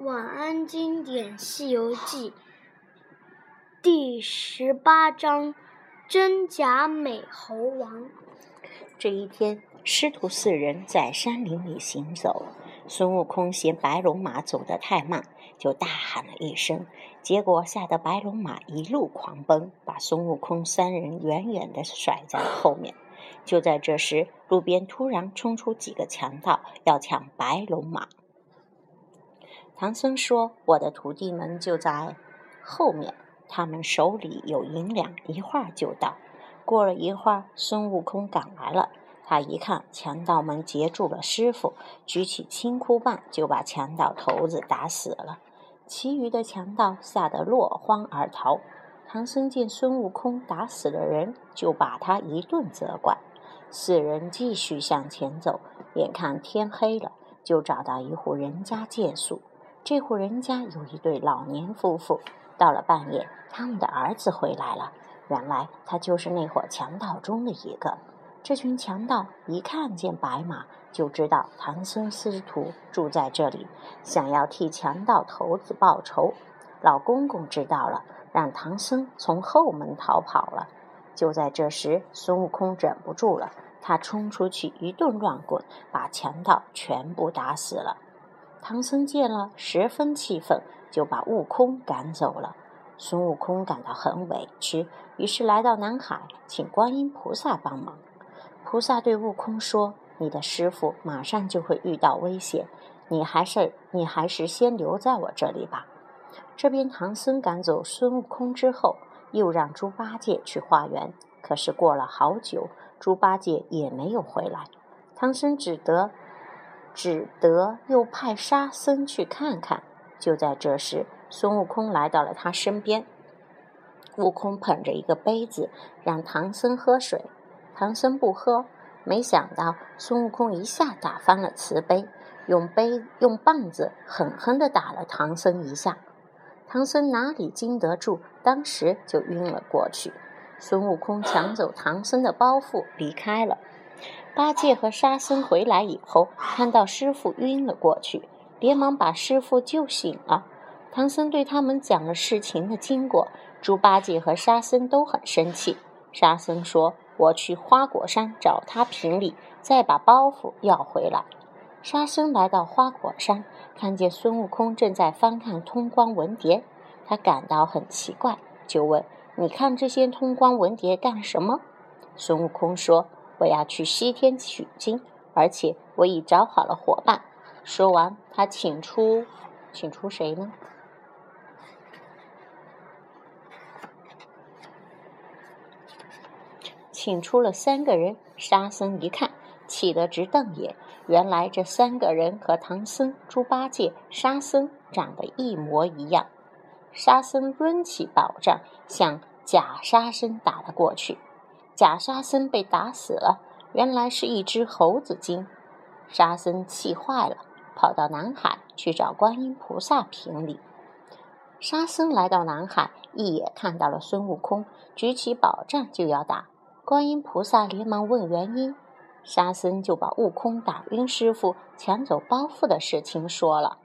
晚安经典《西游记》第十八章：真假美猴王。这一天，师徒四人在山林里行走。孙悟空嫌白龙马走得太慢，就大喊了一声，结果吓得白龙马一路狂奔，把孙悟空三人远远地甩在了后面。就在这时，路边突然冲出几个强盗，要抢白龙马。唐僧说：“我的徒弟们就在后面，他们手里有银两，一会儿就到。”过了一会儿，孙悟空赶来了。他一看强盗们截住了师傅，举起金箍棒就把强盗头子打死了。其余的强盗吓得落荒而逃。唐僧见孙悟空打死了人，就把他一顿责怪。四人继续向前走，眼看天黑了，就找到一户人家借宿。这户人家有一对老年夫妇，到了半夜，他们的儿子回来了。原来他就是那伙强盗中的一个。这群强盗一看见白马，就知道唐僧师徒住在这里，想要替强盗头子报仇。老公公知道了，让唐僧从后门逃跑了。就在这时，孙悟空忍不住了，他冲出去一顿乱滚，把强盗全部打死了。唐僧见了，十分气愤，就把悟空赶走了。孙悟空感到很委屈，于是来到南海，请观音菩萨帮忙。菩萨对悟空说：“你的师傅马上就会遇到危险，你还是你还是先留在我这里吧。”这边唐僧赶走孙悟空之后，又让猪八戒去化缘。可是过了好久，猪八戒也没有回来，唐僧只得。只得又派沙僧去看看。就在这时，孙悟空来到了他身边。悟空捧着一个杯子，让唐僧喝水。唐僧不喝，没想到孙悟空一下打翻了瓷杯，用杯用棒子狠狠地打了唐僧一下。唐僧哪里经得住，当时就晕了过去。孙悟空抢走唐僧的包袱，离开了。八戒和沙僧回来以后，看到师傅晕了过去，连忙把师傅救醒了。唐僧对他们讲了事情的经过，猪八戒和沙僧都很生气。沙僧说：“我去花果山找他评理，再把包袱要回来。”沙僧来到花果山，看见孙悟空正在翻看通关文牒，他感到很奇怪，就问：“你看这些通关文牒干什么？”孙悟空说。我要去西天取经，而且我已找好了伙伴。说完，他请出，请出谁呢？请出了三个人。沙僧一看，气得直瞪眼。原来这三个人和唐僧、猪八戒、沙僧长得一模一样。沙僧抡起宝杖，向假沙僧打了过去。假沙僧被打死了，原来是一只猴子精。沙僧气坏了，跑到南海去找观音菩萨评理。沙僧来到南海，一眼看到了孙悟空，举起宝杖就要打。观音菩萨连忙问原因，沙僧就把悟空打晕师傅、抢走包袱的事情说了。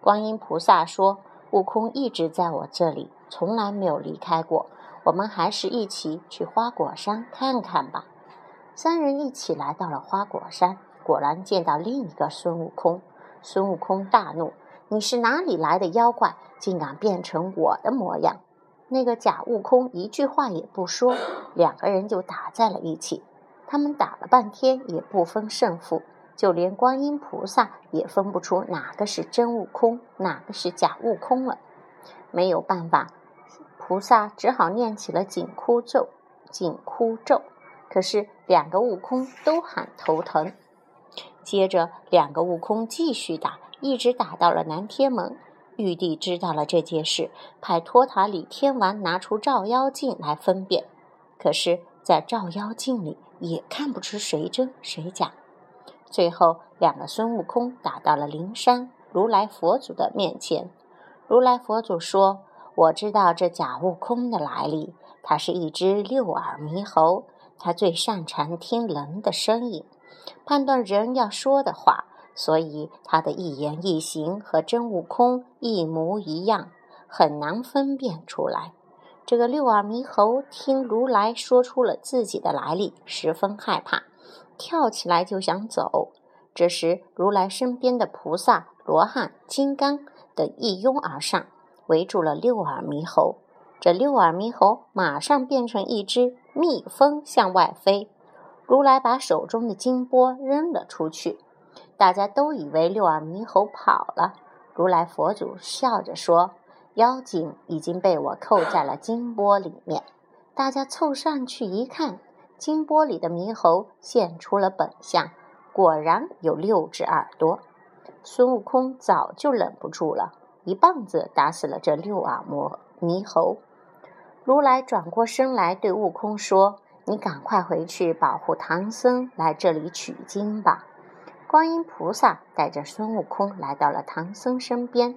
观音菩萨说：“悟空一直在我这里，从来没有离开过。”我们还是一起去花果山看看吧。三人一起来到了花果山，果然见到另一个孙悟空。孙悟空大怒：“你是哪里来的妖怪，竟敢变成我的模样？”那个假悟空一句话也不说，两个人就打在了一起。他们打了半天也不分胜负，就连观音菩萨也分不出哪个是真悟空，哪个是假悟空了。没有办法。菩萨只好念起了紧箍咒，紧箍咒。可是两个悟空都喊头疼。接着，两个悟空继续打，一直打到了南天门。玉帝知道了这件事，派托塔李天王拿出照妖镜来分辨。可是，在照妖镜里也看不出谁真谁假。最后，两个孙悟空打到了灵山如来佛祖的面前。如来佛祖说。我知道这假悟空的来历，他是一只六耳猕猴，他最擅长听人的声音，判断人要说的话，所以他的一言一行和真悟空一模一样，很难分辨出来。这个六耳猕猴听如来说出了自己的来历，十分害怕，跳起来就想走。这时，如来身边的菩萨、罗汉、金刚等一拥而上，围住了六耳猕猴。这六耳猕猴马上变成一只蜜蜂向外飞。如来把手中的金钵扔了出去，大家都以为六耳猕猴跑了。如来佛祖笑着说。妖精已经被我扣在了金钵里面。大家凑上去一看，金钵里的猕猴现出了本相，果然有六只耳朵。孙悟空早就忍不住了，一棒子打死了这六耳魔猕猴。如来转过身来对悟空说：“你赶快回去保护唐僧来这里取经吧。”观音菩萨带着孙悟空来到了唐僧身边。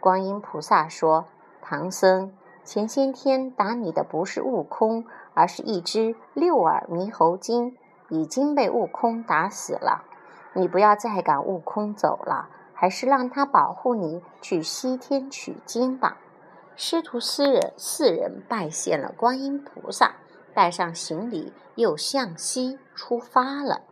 观音菩萨说：“唐僧，前些天打你的不是悟空，而是一只六耳猕猴精，已经被悟空打死了。你不要再赶悟空走了，还是让他保护你去西天取经吧。”师徒四人四人拜谢了观音菩萨，带上行李，又向西出发了。